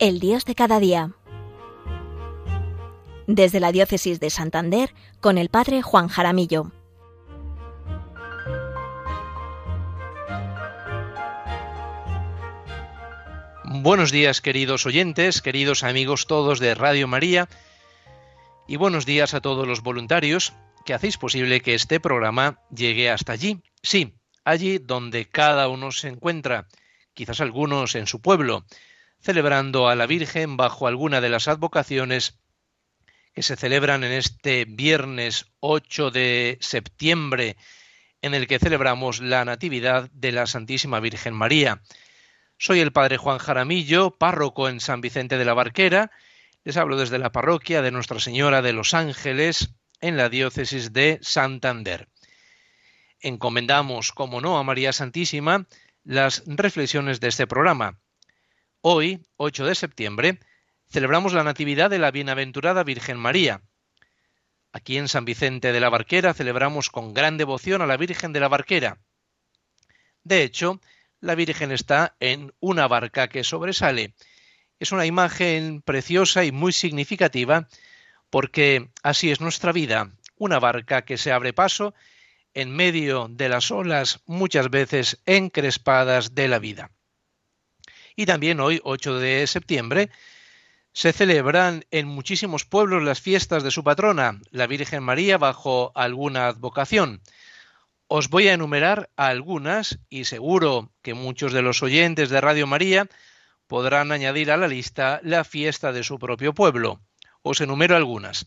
El Dios de cada día. Desde la Diócesis de Santander, con el Padre Juan Jaramillo. Buenos días queridos oyentes, queridos amigos todos de Radio María y buenos días a todos los voluntarios que hacéis posible que este programa llegue hasta allí. Sí, allí donde cada uno se encuentra, quizás algunos en su pueblo, celebrando a la Virgen bajo alguna de las advocaciones que se celebran en este viernes 8 de septiembre, en el que celebramos la Natividad de la Santísima Virgen María. Soy el Padre Juan Jaramillo, párroco en San Vicente de la Barquera. Les hablo desde la parroquia de Nuestra Señora de los Ángeles, en la diócesis de Santander. Encomendamos, como no, a María Santísima las reflexiones de este programa Hoy, 8 de septiembre, celebramos la Natividad de la Bienaventurada Virgen María. Aquí en San Vicente de la Barquera celebramos con gran devoción a la Virgen de la Barquera. De hecho, la Virgen está en una barca que sobresale. Es una imagen preciosa y muy significativa porque así es nuestra vida, una barca que se abre paso en medio de las olas muchas veces encrespadas de la vida. Y también hoy, 8 de septiembre, se celebran en muchísimos pueblos las fiestas de su patrona, la Virgen María, bajo alguna advocación. Os voy a enumerar algunas y seguro que muchos de los oyentes de Radio María podrán añadir a la lista la fiesta de su propio pueblo. Os enumero algunas.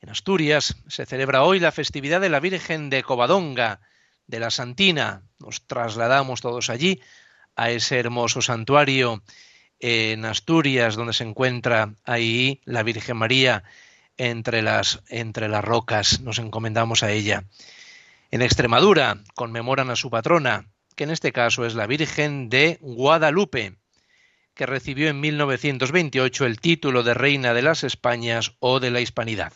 En Asturias se celebra hoy la festividad de la Virgen de Covadonga, de la Santina. Nos trasladamos todos allí a ese hermoso santuario en Asturias, donde se encuentra ahí la Virgen María entre las, entre las rocas. Nos encomendamos a ella. En Extremadura conmemoran a su patrona, que en este caso es la Virgen de Guadalupe, que recibió en 1928 el título de Reina de las Españas o de la Hispanidad.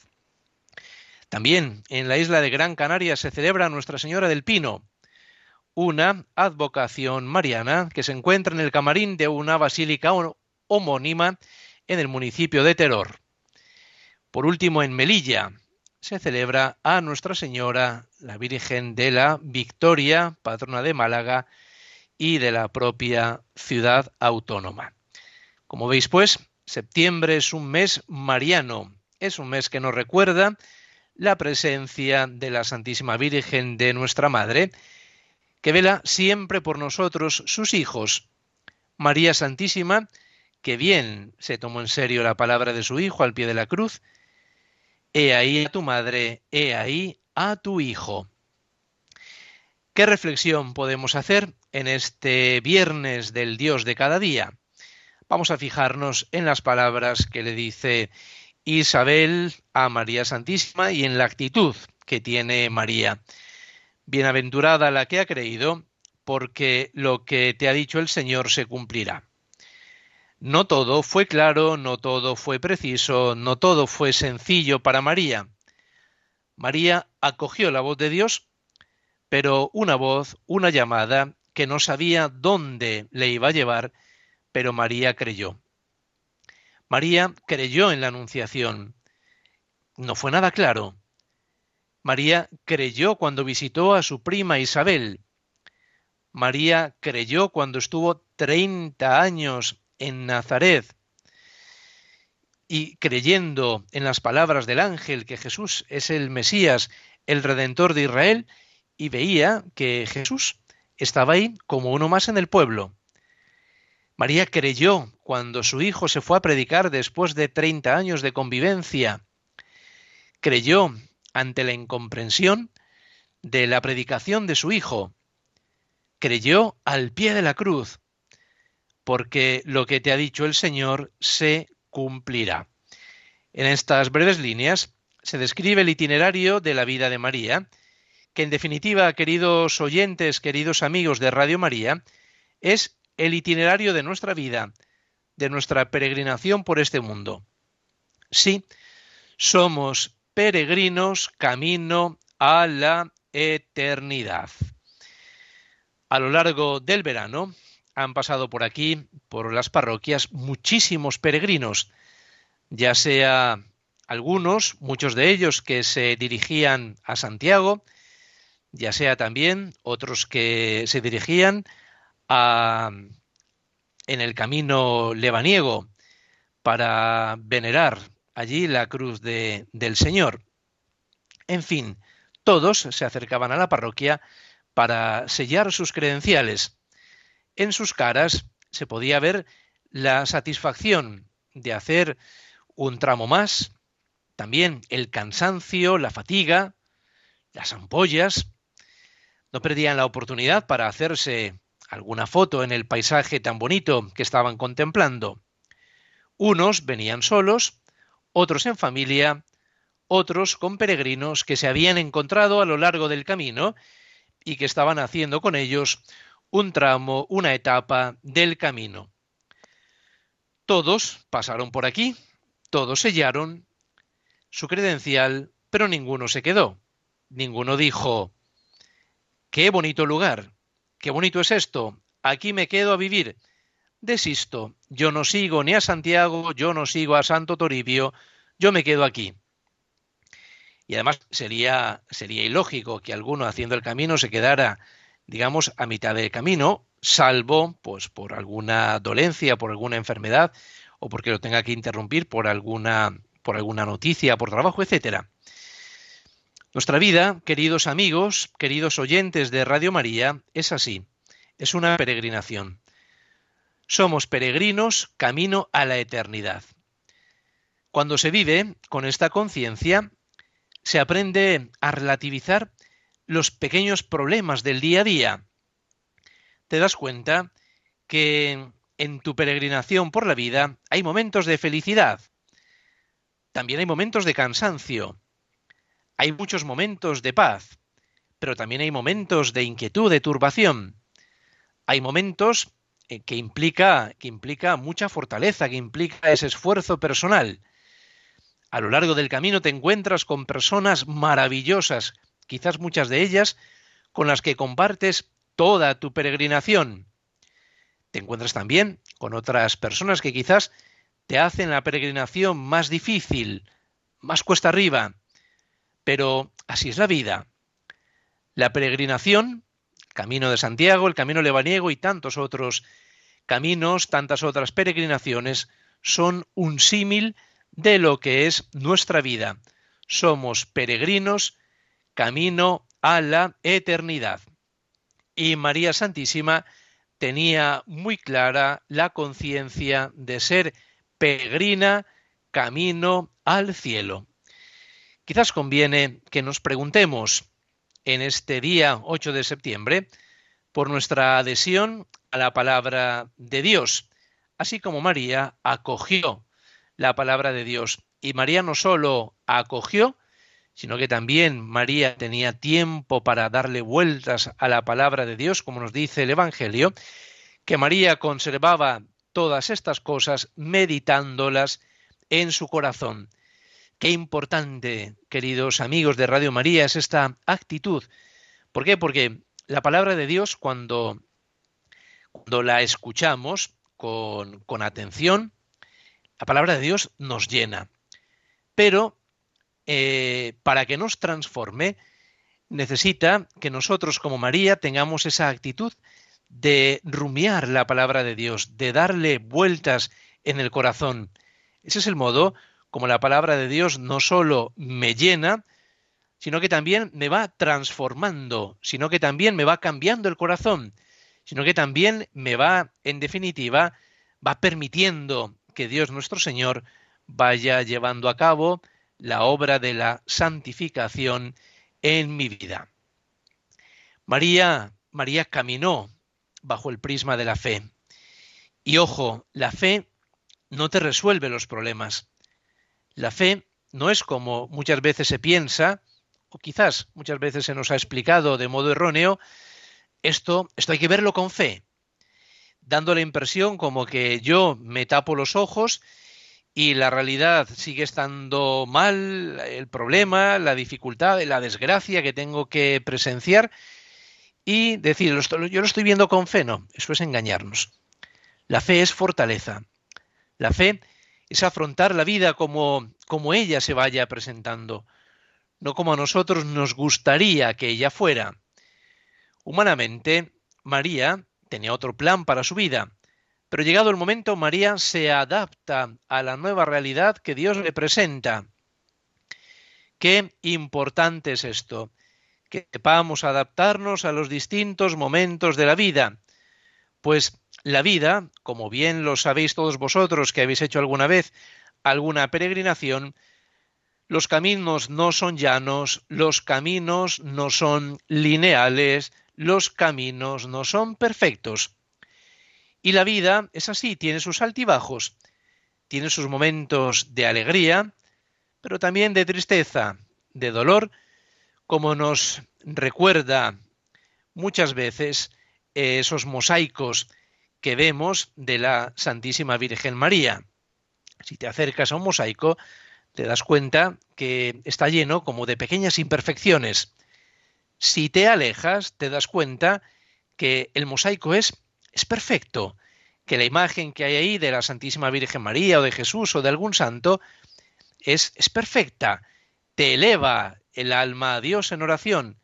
También en la isla de Gran Canaria se celebra Nuestra Señora del Pino, una advocación mariana que se encuentra en el camarín de una basílica homónima en el municipio de Teror. Por último, en Melilla se celebra a Nuestra Señora, la Virgen de la Victoria, patrona de Málaga y de la propia ciudad autónoma. Como veis, pues, septiembre es un mes mariano, es un mes que nos recuerda la presencia de la Santísima Virgen de nuestra Madre, que vela siempre por nosotros, sus hijos. María Santísima, que bien se tomó en serio la palabra de su Hijo al pie de la cruz, He ahí a tu madre, he ahí a tu hijo. ¿Qué reflexión podemos hacer en este viernes del Dios de cada día? Vamos a fijarnos en las palabras que le dice Isabel a María Santísima y en la actitud que tiene María. Bienaventurada la que ha creído, porque lo que te ha dicho el Señor se cumplirá. No todo fue claro, no todo fue preciso, no todo fue sencillo para María. María acogió la voz de Dios, pero una voz, una llamada, que no sabía dónde le iba a llevar, pero María creyó. María creyó en la Anunciación. No fue nada claro, María creyó cuando visitó a su prima Isabel. María creyó cuando estuvo 30 años en Nazaret y creyendo en las palabras del ángel que Jesús es el Mesías, el Redentor de Israel, y veía que Jesús estaba ahí como uno más en el pueblo. María creyó cuando su hijo se fue a predicar después de 30 años de convivencia. Creyó ante la incomprensión de la predicación de su hijo. Creyó al pie de la cruz, porque lo que te ha dicho el Señor se cumplirá. En estas breves líneas se describe el itinerario de la vida de María, que en definitiva, queridos oyentes, queridos amigos de Radio María, es el itinerario de nuestra vida, de nuestra peregrinación por este mundo. Sí, somos peregrinos camino a la eternidad. A lo largo del verano han pasado por aquí, por las parroquias, muchísimos peregrinos, ya sea algunos, muchos de ellos que se dirigían a Santiago, ya sea también otros que se dirigían a, en el camino lebaniego para venerar allí la cruz de, del Señor. En fin, todos se acercaban a la parroquia para sellar sus credenciales. En sus caras se podía ver la satisfacción de hacer un tramo más, también el cansancio, la fatiga, las ampollas. No perdían la oportunidad para hacerse alguna foto en el paisaje tan bonito que estaban contemplando. Unos venían solos, otros en familia, otros con peregrinos que se habían encontrado a lo largo del camino y que estaban haciendo con ellos un tramo, una etapa del camino. Todos pasaron por aquí, todos sellaron su credencial, pero ninguno se quedó. Ninguno dijo, qué bonito lugar, qué bonito es esto, aquí me quedo a vivir. Desisto, yo no sigo ni a Santiago, yo no sigo a Santo Toribio, yo me quedo aquí. Y además sería, sería ilógico que alguno haciendo el camino se quedara, digamos, a mitad del camino, salvo pues por alguna dolencia, por alguna enfermedad, o porque lo tenga que interrumpir por alguna, por alguna noticia, por trabajo, etcétera. Nuestra vida, queridos amigos, queridos oyentes de Radio María, es así, es una peregrinación. Somos peregrinos camino a la eternidad. Cuando se vive con esta conciencia, se aprende a relativizar los pequeños problemas del día a día. Te das cuenta que en tu peregrinación por la vida hay momentos de felicidad, también hay momentos de cansancio, hay muchos momentos de paz, pero también hay momentos de inquietud, de turbación. Hay momentos eh, que implica, que implica mucha fortaleza, que implica ese esfuerzo personal. A lo largo del camino te encuentras con personas maravillosas, quizás muchas de ellas con las que compartes toda tu peregrinación. Te encuentras también con otras personas que quizás te hacen la peregrinación más difícil, más cuesta arriba. Pero así es la vida. La peregrinación, camino de Santiago, el camino lebaniego y tantos otros caminos, tantas otras peregrinaciones, son un símil de lo que es nuestra vida. Somos peregrinos camino a la eternidad. Y María Santísima tenía muy clara la conciencia de ser peregrina camino al cielo. Quizás conviene que nos preguntemos en este día 8 de septiembre por nuestra adhesión a la palabra de Dios, así como María acogió la palabra de Dios. Y María no solo acogió, sino que también María tenía tiempo para darle vueltas a la palabra de Dios, como nos dice el Evangelio, que María conservaba todas estas cosas meditándolas en su corazón. Qué importante, queridos amigos de Radio María, es esta actitud. ¿Por qué? Porque la palabra de Dios, cuando, cuando la escuchamos con, con atención, la palabra de Dios nos llena. Pero eh, para que nos transforme, necesita que nosotros como María tengamos esa actitud de rumiar la palabra de Dios, de darle vueltas en el corazón. Ese es el modo como la palabra de Dios no solo me llena, sino que también me va transformando, sino que también me va cambiando el corazón, sino que también me va, en definitiva, va permitiendo que Dios nuestro Señor vaya llevando a cabo la obra de la santificación en mi vida. María, María caminó bajo el prisma de la fe. Y ojo, la fe no te resuelve los problemas. La fe no es como muchas veces se piensa, o quizás muchas veces se nos ha explicado de modo erróneo, esto, esto hay que verlo con fe dando la impresión como que yo me tapo los ojos y la realidad sigue estando mal, el problema, la dificultad, la desgracia que tengo que presenciar y decir, yo lo estoy viendo con fe, no, eso es engañarnos. La fe es fortaleza. La fe es afrontar la vida como, como ella se vaya presentando, no como a nosotros nos gustaría que ella fuera. Humanamente, María tenía otro plan para su vida, pero llegado el momento, María se adapta a la nueva realidad que Dios le presenta. Qué importante es esto, que sepamos adaptarnos a los distintos momentos de la vida, pues la vida, como bien lo sabéis todos vosotros que habéis hecho alguna vez alguna peregrinación, los caminos no son llanos, los caminos no son lineales, los caminos no son perfectos. Y la vida es así, tiene sus altibajos, tiene sus momentos de alegría, pero también de tristeza, de dolor, como nos recuerda muchas veces esos mosaicos que vemos de la Santísima Virgen María. Si te acercas a un mosaico, te das cuenta que está lleno como de pequeñas imperfecciones. Si te alejas, te das cuenta que el mosaico es, es perfecto, que la imagen que hay ahí de la Santísima Virgen María o de Jesús o de algún santo es, es perfecta, te eleva el alma a Dios en oración.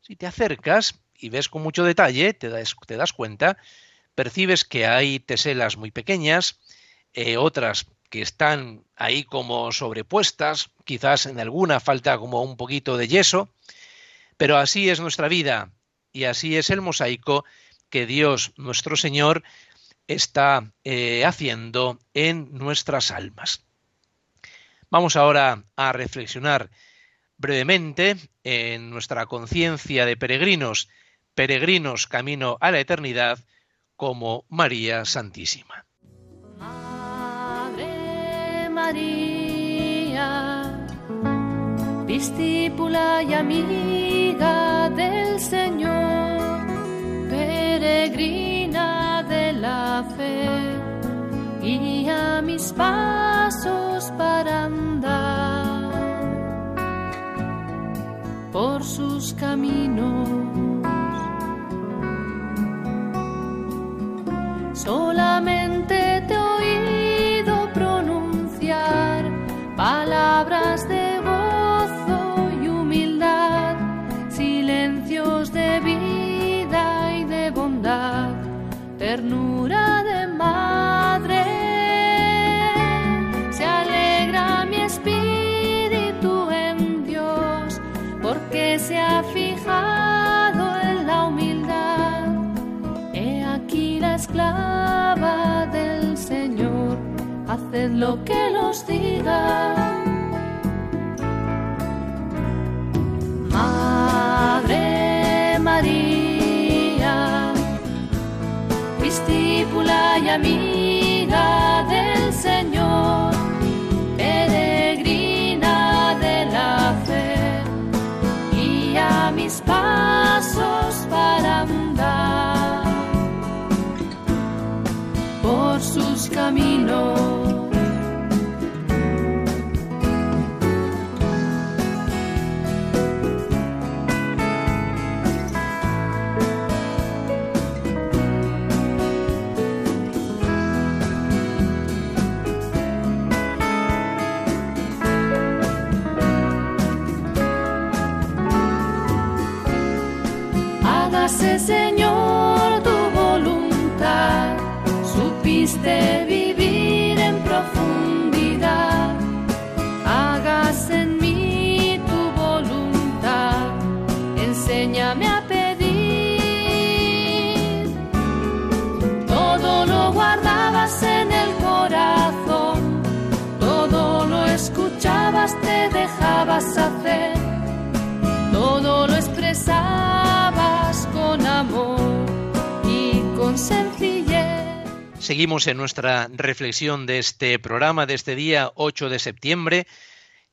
Si te acercas y ves con mucho detalle, te das, te das cuenta, percibes que hay teselas muy pequeñas, eh, otras que están ahí como sobrepuestas, quizás en alguna falta como un poquito de yeso, pero así es nuestra vida y así es el mosaico que Dios nuestro Señor está eh, haciendo en nuestras almas. Vamos ahora a reflexionar brevemente en nuestra conciencia de peregrinos, peregrinos camino a la eternidad, como María Santísima. Madre María, discípula y amiga del Señor, peregrina de la fe, guía mis pasos para andar por sus caminos. Solamente lo que los diga. Madre María, discípula y amiga del Señor, peregrina de la fe, guía mis pasos para andar por sus caminos. Señor, tu voluntad. Supiste vivir en profundidad. Hágase en mí tu voluntad. Enséñame a pedir. Todo lo guardabas en el corazón. Todo lo escuchabas, te dejabas hacer. Todo lo expresabas Seguimos en nuestra reflexión de este programa de este día 8 de septiembre,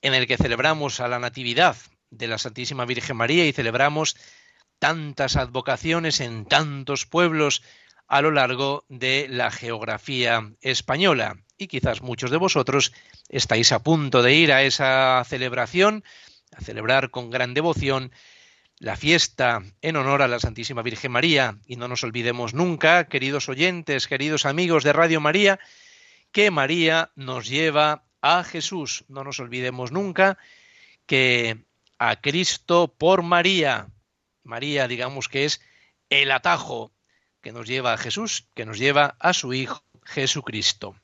en el que celebramos a la Natividad de la Santísima Virgen María y celebramos tantas advocaciones en tantos pueblos a lo largo de la geografía española. Y quizás muchos de vosotros estáis a punto de ir a esa celebración, a celebrar con gran devoción la fiesta en honor a la Santísima Virgen María. Y no nos olvidemos nunca, queridos oyentes, queridos amigos de Radio María, que María nos lleva a Jesús. No nos olvidemos nunca que a Cristo por María, María digamos que es el atajo que nos lleva a Jesús, que nos lleva a su Hijo Jesucristo.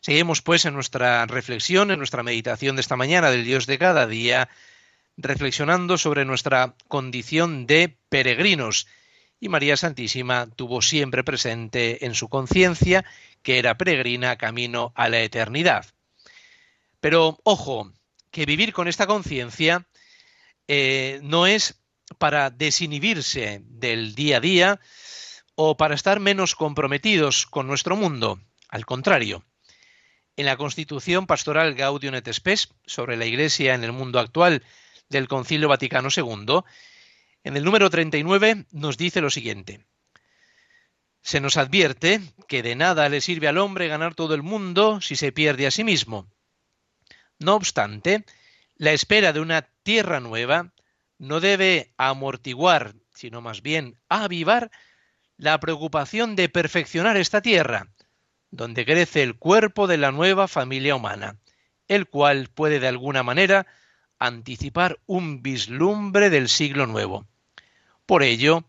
Seguimos pues en nuestra reflexión, en nuestra meditación de esta mañana del Dios de cada día, reflexionando sobre nuestra condición de peregrinos. Y María Santísima tuvo siempre presente en su conciencia que era peregrina camino a la eternidad. Pero ojo, que vivir con esta conciencia eh, no es para desinhibirse del día a día o para estar menos comprometidos con nuestro mundo. Al contrario, en la Constitución Pastoral Gaudium et Spes sobre la Iglesia en el mundo actual del Concilio Vaticano II, en el número 39 nos dice lo siguiente. Se nos advierte que de nada le sirve al hombre ganar todo el mundo si se pierde a sí mismo. No obstante, la espera de una tierra nueva no debe amortiguar, sino más bien avivar la preocupación de perfeccionar esta tierra, donde crece el cuerpo de la nueva familia humana, el cual puede de alguna manera anticipar un vislumbre del siglo nuevo. Por ello,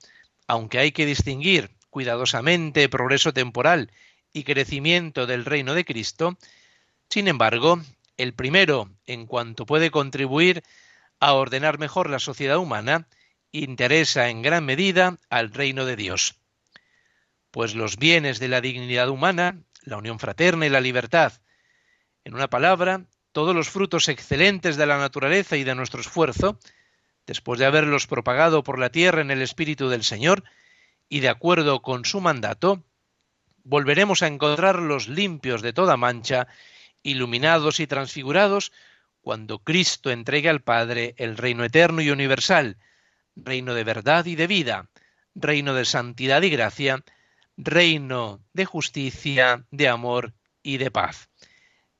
aunque hay que distinguir cuidadosamente progreso temporal y crecimiento del reino de Cristo, sin embargo, el primero, en cuanto puede contribuir a ordenar mejor la sociedad humana, interesa en gran medida al reino de Dios. Pues los bienes de la dignidad humana, la unión fraterna y la libertad, en una palabra, todos los frutos excelentes de la naturaleza y de nuestro esfuerzo, después de haberlos propagado por la tierra en el Espíritu del Señor, y de acuerdo con su mandato, volveremos a encontrarlos limpios de toda mancha, iluminados y transfigurados, cuando Cristo entregue al Padre el reino eterno y universal, reino de verdad y de vida, reino de santidad y gracia, reino de justicia, de amor y de paz.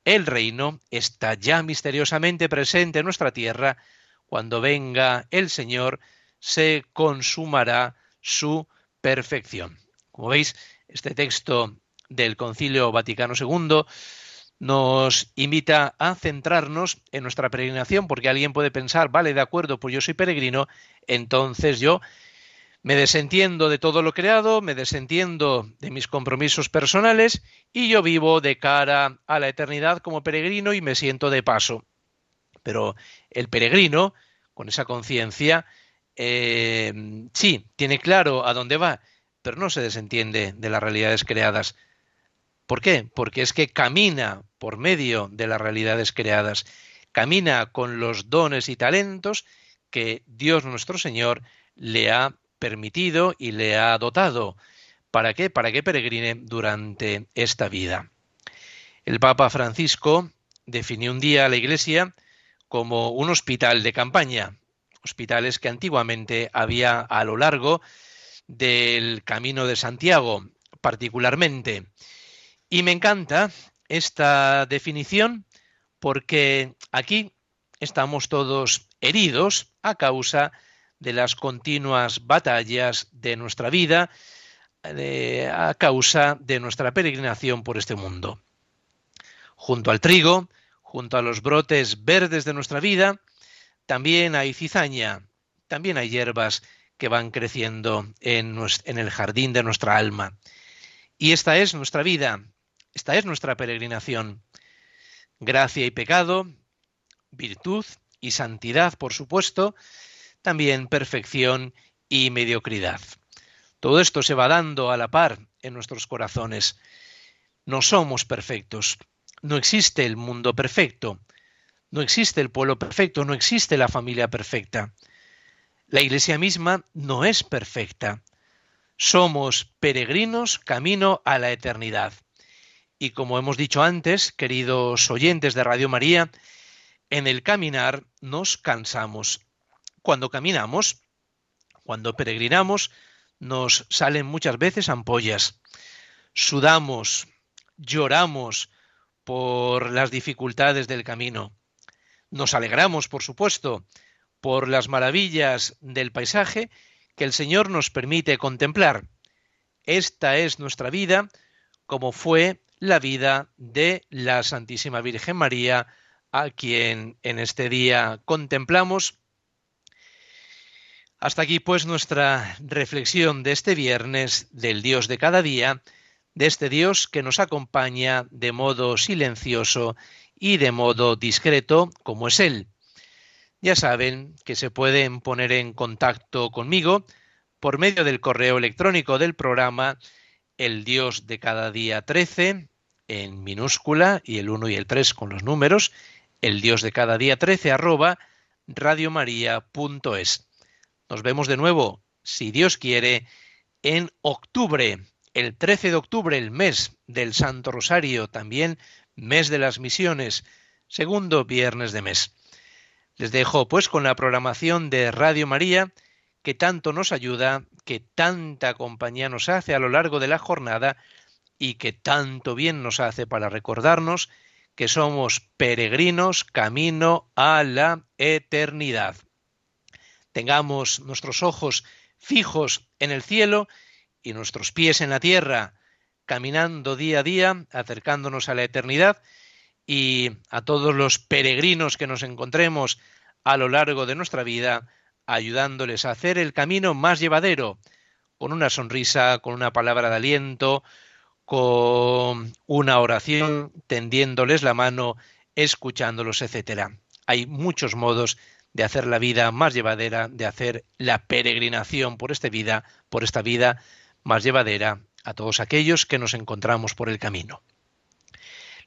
El reino está ya misteriosamente presente en nuestra tierra. Cuando venga el Señor, se consumará su perfección. Como veis, este texto del Concilio Vaticano II nos invita a centrarnos en nuestra peregrinación, porque alguien puede pensar, vale, de acuerdo, pues yo soy peregrino, entonces yo me desentiendo de todo lo creado, me desentiendo de mis compromisos personales y yo vivo de cara a la eternidad como peregrino y me siento de paso. Pero el peregrino, con esa conciencia, eh, sí, tiene claro a dónde va, pero no se desentiende de las realidades creadas. ¿Por qué? Porque es que camina por medio de las realidades creadas, camina con los dones y talentos que Dios nuestro Señor le ha permitido y le ha dotado. ¿Para qué? Para que peregrine durante esta vida. El Papa Francisco definió un día a la Iglesia como un hospital de campaña, hospitales que antiguamente había a lo largo del Camino de Santiago, particularmente. Y me encanta esta definición porque aquí estamos todos heridos a causa de las continuas batallas de nuestra vida a causa de nuestra peregrinación por este mundo. Junto al trigo, junto a los brotes verdes de nuestra vida, también hay cizaña, también hay hierbas que van creciendo en, en el jardín de nuestra alma. Y esta es nuestra vida, esta es nuestra peregrinación. Gracia y pecado, virtud y santidad, por supuesto, también perfección y mediocridad. Todo esto se va dando a la par en nuestros corazones. No somos perfectos. No existe el mundo perfecto. No existe el pueblo perfecto. No existe la familia perfecta. La iglesia misma no es perfecta. Somos peregrinos camino a la eternidad. Y como hemos dicho antes, queridos oyentes de Radio María, en el caminar nos cansamos cuando caminamos, cuando peregrinamos, nos salen muchas veces ampollas. Sudamos, lloramos por las dificultades del camino. Nos alegramos, por supuesto, por las maravillas del paisaje que el Señor nos permite contemplar. Esta es nuestra vida, como fue la vida de la Santísima Virgen María, a quien en este día contemplamos. Hasta aquí pues nuestra reflexión de este viernes del Dios de cada día, de este Dios que nos acompaña de modo silencioso y de modo discreto, como es Él. Ya saben que se pueden poner en contacto conmigo por medio del correo electrónico del programa El Dios de cada día 13 en minúscula y el 1 y el 3 con los números, el Dios de cada día 13 arroba radiomaria.es. Nos vemos de nuevo, si Dios quiere, en octubre, el 13 de octubre, el mes del Santo Rosario, también mes de las misiones, segundo viernes de mes. Les dejo pues con la programación de Radio María, que tanto nos ayuda, que tanta compañía nos hace a lo largo de la jornada y que tanto bien nos hace para recordarnos que somos peregrinos camino a la eternidad. Tengamos nuestros ojos fijos en el cielo y nuestros pies en la tierra, caminando día a día, acercándonos a la eternidad y a todos los peregrinos que nos encontremos a lo largo de nuestra vida, ayudándoles a hacer el camino más llevadero, con una sonrisa, con una palabra de aliento, con una oración, tendiéndoles la mano, escuchándolos, etcétera. Hay muchos modos de hacer la vida más llevadera, de hacer la peregrinación por esta vida, por esta vida más llevadera a todos aquellos que nos encontramos por el camino.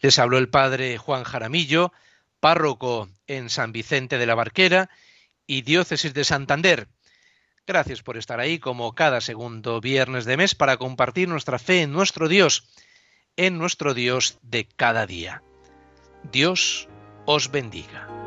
Les habló el padre Juan Jaramillo, párroco en San Vicente de la Barquera y diócesis de Santander. Gracias por estar ahí como cada segundo viernes de mes para compartir nuestra fe en nuestro Dios, en nuestro Dios de cada día. Dios os bendiga.